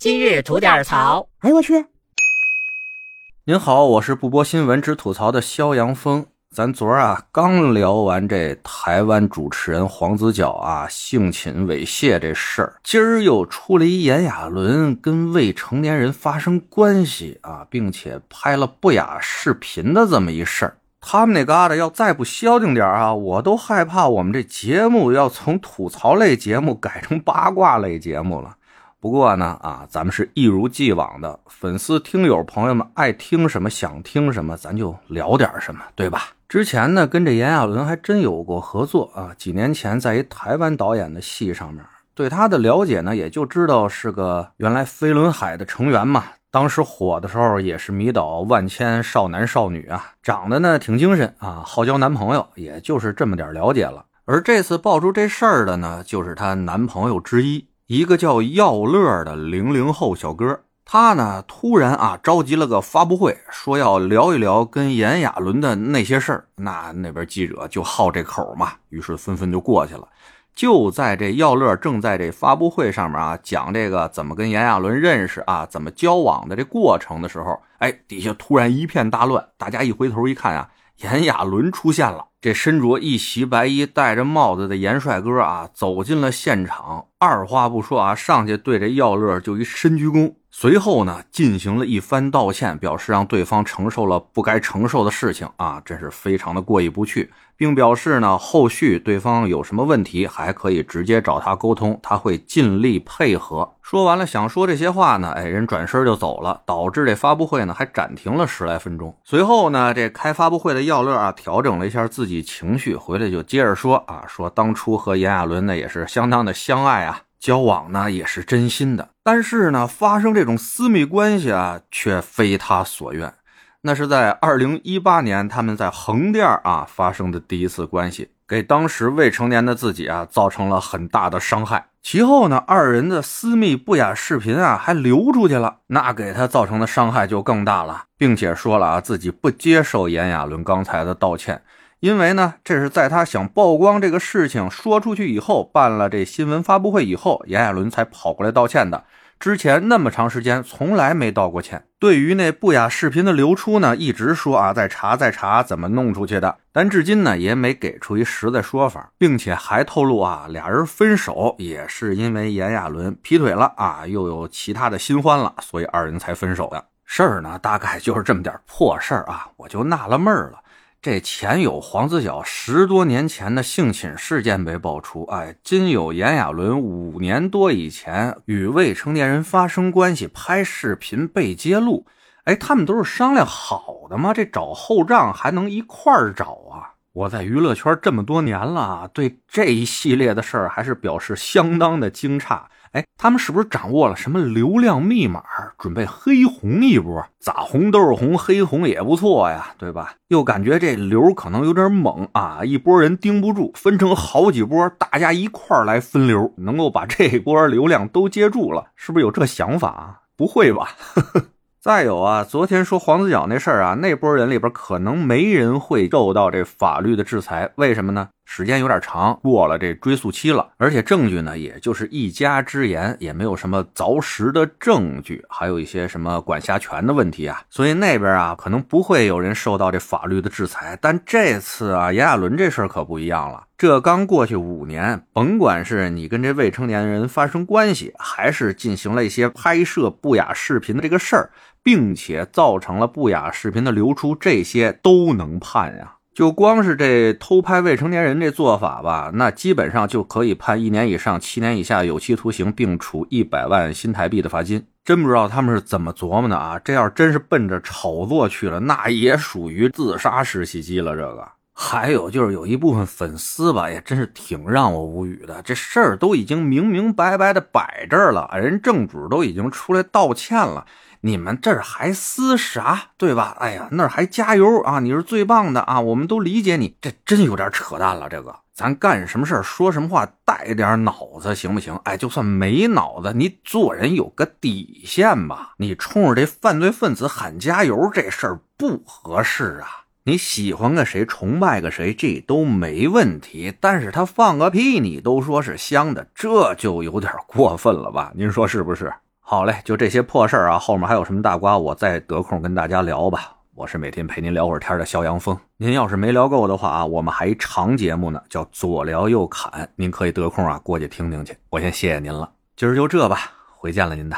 今日吐点槽。哎呦我去！您好，我是不播新闻只吐槽的肖阳峰。咱昨儿啊刚聊完这台湾主持人黄子佼啊性侵猥亵这事儿，今儿又出了一炎亚纶跟未成年人发生关系啊，并且拍了不雅视频的这么一事儿。他们那嘎达要再不消停点啊，我都害怕我们这节目要从吐槽类节目改成八卦类节目了。不过呢，啊，咱们是一如既往的粉丝听友朋友们爱听什么想听什么，咱就聊点什么，对吧？之前呢，跟这炎亚纶还真有过合作啊。几年前在一台湾导演的戏上面，对他的了解呢，也就知道是个原来飞轮海的成员嘛。当时火的时候也是迷倒万千少男少女啊，长得呢挺精神啊，好交男朋友，也就是这么点了解了。而这次爆出这事儿的呢，就是她男朋友之一。一个叫耀乐的零零后小哥，他呢突然啊召集了个发布会，说要聊一聊跟炎亚纶的那些事儿。那那边记者就好这口嘛，于是纷纷就过去了。就在这耀乐正在这发布会上面啊讲这个怎么跟炎亚纶认识啊，怎么交往的这过程的时候，哎，底下突然一片大乱。大家一回头一看啊，炎亚纶出现了。这身着一袭白衣、戴着帽子的严帅哥啊，走进了现场，二话不说啊，上去对着耀乐就一深鞠躬，随后呢，进行了一番道歉，表示让对方承受了不该承受的事情啊，真是非常的过意不去。并表示呢，后续对方有什么问题，还可以直接找他沟通，他会尽力配合。说完了，想说这些话呢，哎，人转身就走了，导致这发布会呢还暂停了十来分钟。随后呢，这开发布会的耀乐啊，调整了一下自己情绪，回来就接着说啊，说当初和炎亚纶呢也是相当的相爱啊，交往呢也是真心的，但是呢，发生这种私密关系啊，却非他所愿。那是在二零一八年，他们在横店啊发生的第一次关系，给当时未成年的自己啊造成了很大的伤害。其后呢，二人的私密不雅视频啊还流出去了，那给他造成的伤害就更大了，并且说了啊自己不接受炎亚纶刚才的道歉，因为呢这是在他想曝光这个事情说出去以后，办了这新闻发布会以后，炎亚纶才跑过来道歉的。之前那么长时间从来没道过歉。对于那不雅视频的流出呢，一直说啊在查在查怎么弄出去的，但至今呢也没给出一实在说法，并且还透露啊俩人分手也是因为炎亚纶劈腿了啊，又有其他的新欢了，所以二人才分手的事儿呢，大概就是这么点破事儿啊，我就纳了闷儿了。这前有黄子佼十多年前的性侵事件被爆出，哎，今有炎亚纶五年多以前与未成年人发生关系拍视频被揭露，哎，他们都是商量好的吗？这找后账还能一块儿找啊？我在娱乐圈这么多年了，对这一系列的事儿还是表示相当的惊诧。哎，他们是不是掌握了什么流量密码，准备黑红一波？咋红都是红，黑红也不错呀，对吧？又感觉这流可能有点猛啊，一波人盯不住，分成好几波，大家一块儿来分流，能够把这波流量都接住了，是不是有这想法？不会吧？再有啊，昨天说黄子佼那事儿啊，那波人里边可能没人会受到这法律的制裁，为什么呢？时间有点长，过了这追诉期了，而且证据呢，也就是一家之言，也没有什么凿实的证据，还有一些什么管辖权的问题啊，所以那边啊，可能不会有人受到这法律的制裁。但这次啊，炎亚纶这事儿可不一样了，这刚过去五年，甭管是你跟这未成年人发生关系，还是进行了一些拍摄不雅视频的这个事儿，并且造成了不雅视频的流出，这些都能判呀。就光是这偷拍未成年人这做法吧，那基本上就可以判一年以上七年以下有期徒刑，并处一百万新台币的罚金。真不知道他们是怎么琢磨的啊！这要真是奔着炒作去了，那也属于自杀式袭击了。这个还有就是有一部分粉丝吧，也真是挺让我无语的。这事儿都已经明明白白的摆这儿了，人正主都已经出来道歉了。你们这儿还撕啥，对吧？哎呀，那儿还加油啊！你是最棒的啊！我们都理解你，这真有点扯淡了。这个，咱干什么事儿、说什么话带点脑子行不行？哎，就算没脑子，你做人有个底线吧。你冲着这犯罪分子喊加油，这事儿不合适啊！你喜欢个谁，崇拜个谁，这都没问题。但是他放个屁，你都说是香的，这就有点过分了吧？您说是不是？好嘞，就这些破事儿啊，后面还有什么大瓜，我再得空跟大家聊吧。我是每天陪您聊会儿天的肖阳峰，您要是没聊够的话啊，我们还一长节目呢，叫左聊右侃，您可以得空啊过去听听去。我先谢谢您了，今儿就这吧，回见了您的。